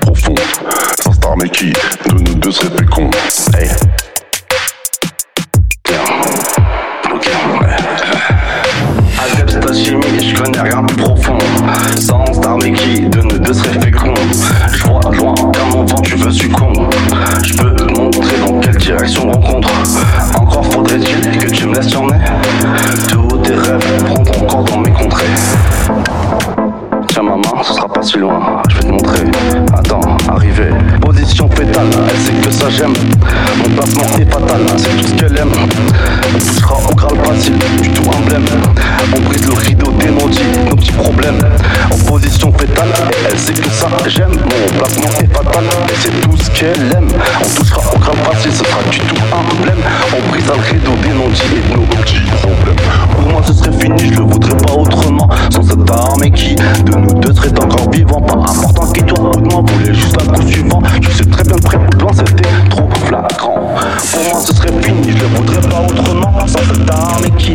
profonde. Sans star mais qui de nous deux serait fécond. Hey. Adepte chimie, je connais rien plus profond. Sans star mais qui de nous deux serait fécond. J'aime. Mon placement est fatal, c'est tout ce qu'elle aime. On touchera au graal facile, du tout emblème. On brise le rideau des maudits, nos petits problèmes. En position fétale, elle sait que ça j'aime. Mon placement est fatal, c'est tout ce qu'elle aime. On touchera au graal facile, ce sera du tout emblème. On brise le rideau des non-dits et nos petits problèmes. Pour moi ce serait fini, je le voudrais pas autrement. Sans cette arme et qui de nous deux serait encore vivant. Pas important qui toi ou de moi voulait juste un coup suivant. Je sais très bien ou de loin, c'était je le voudrais pas autrement. Sans cette arme qui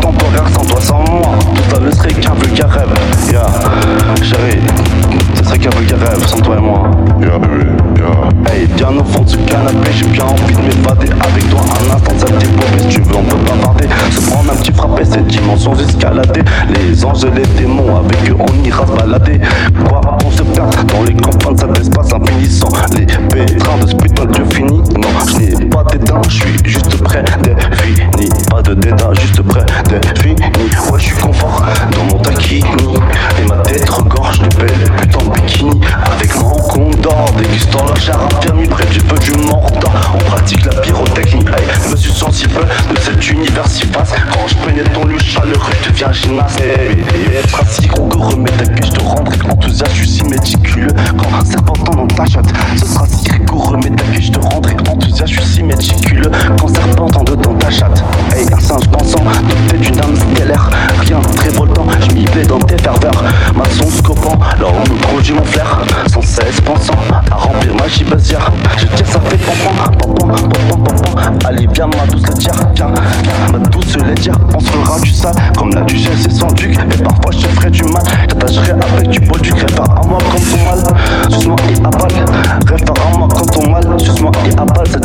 temporaires. Sans toi, sans moi, ça ne serait qu'un vulgaire rêve. Yeah, chérie, ce serait qu'un vulgaire rêve sans toi et moi. Yeah, bébé, yeah. Hey, bien au fond de ce canapé, j'ai bien envie de m'évader avec toi un instant, ça t'éprouve. Si tu veux, on peut bavarder. Se prendre un petit frappé, ces dimensions escalader. Les anges et les démons, avec eux, on ira se balader. Quoi, on se perd dans les confins de cet espace infinissant. Les pétrins de spiritual, Dieu fini. Non, je n'ai Quand je pénètre ton lieu chaleureux, deviens gymnaste. Et être assis, gros, remets ta je te rendrai enthousiaste, je suis si méticuleux. Quand un serpentin dans ta chatte, ce sera si rigoureux, mais ta je te rendrai enthousiaste, je suis si méticuleux. Quand serpentin dedans ta chatte, hey, un singe pensant, doté d'une âme stellaire. Rien de très voltant, je m'y vais dans tes ferveurs. Maçon scopant, là où me produit mon flair. Sans cesse pensant à remplir ma gibasière. Je tiens, ça fait pompon, pompon, pompon. Allez, viens, ma douce laitière, viens, ma douce laitière. On se fera du sale, comme la duchesse et son duc. Et parfois, je ferai du mal, j'attacherai avec du bol, tu crèves à moi comme ton mal. Suce-moi et avale, rêve à moi comme ton mal. Suce-moi et avale, ça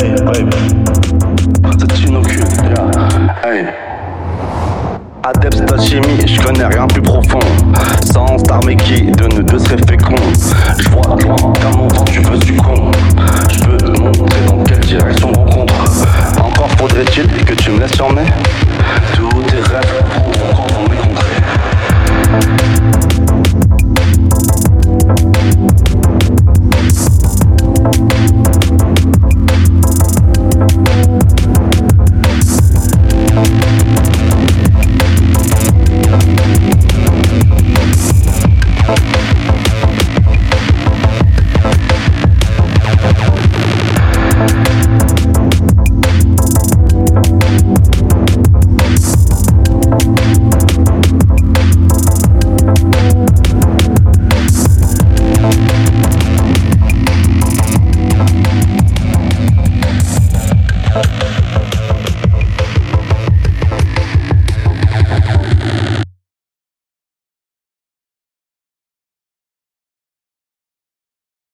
hey, ça t'inocule, yeah, hey. Adepte d'alchimie, je connais rien plus profond. Sans star mais qui de nous deux